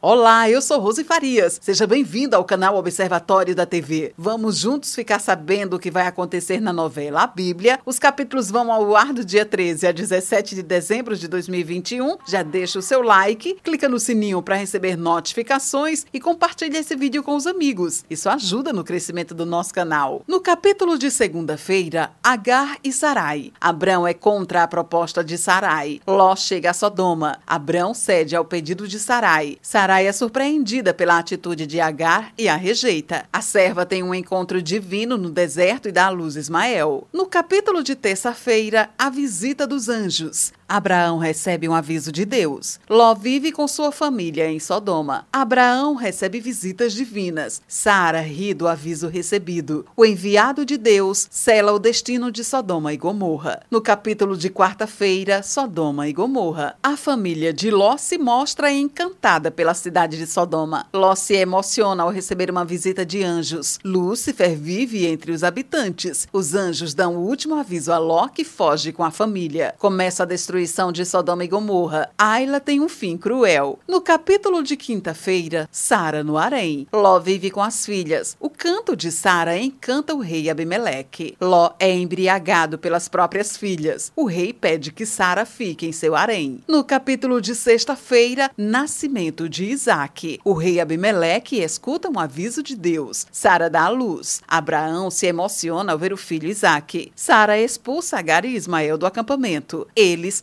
Olá, eu sou Rose Farias. Seja bem-vindo ao canal Observatório da TV. Vamos juntos ficar sabendo o que vai acontecer na novela A Bíblia. Os capítulos vão ao ar do dia 13 a 17 de dezembro de 2021. Já deixa o seu like, clica no sininho para receber notificações e compartilha esse vídeo com os amigos. Isso ajuda no crescimento do nosso canal. No capítulo de segunda-feira, Agar e Sarai. Abrão é contra a proposta de Sarai. Ló chega a Sodoma. Abrão cede ao pedido de Sarai. Sarai Sarai é surpreendida pela atitude de Agar e a rejeita. A serva tem um encontro divino no deserto e dá à luz Ismael. No capítulo de terça-feira, a visita dos anjos. Abraão recebe um aviso de Deus. Ló vive com sua família em Sodoma. Abraão recebe visitas divinas. Sara ri do aviso recebido. O enviado de Deus sela o destino de Sodoma e Gomorra. No capítulo de quarta-feira, Sodoma e Gomorra. A família de Ló se mostra encantada pela cidade de Sodoma. Ló se emociona ao receber uma visita de anjos. Lúcifer vive entre os habitantes. Os anjos dão o último aviso a Ló que foge com a família. Começa a destruir destruição de Sodoma e Gomorra, Ayla tem um fim cruel. No capítulo de quinta-feira, Sara no harém. Ló vive com as filhas. O canto de Sara encanta o rei Abimeleque. Ló é embriagado pelas próprias filhas. O rei pede que Sara fique em seu harém. No capítulo de sexta-feira, nascimento de Isaac. O rei Abimeleque escuta um aviso de Deus. Sara dá à luz. Abraão se emociona ao ver o filho Isaac. Sara expulsa Agar e Ismael do acampamento. Eles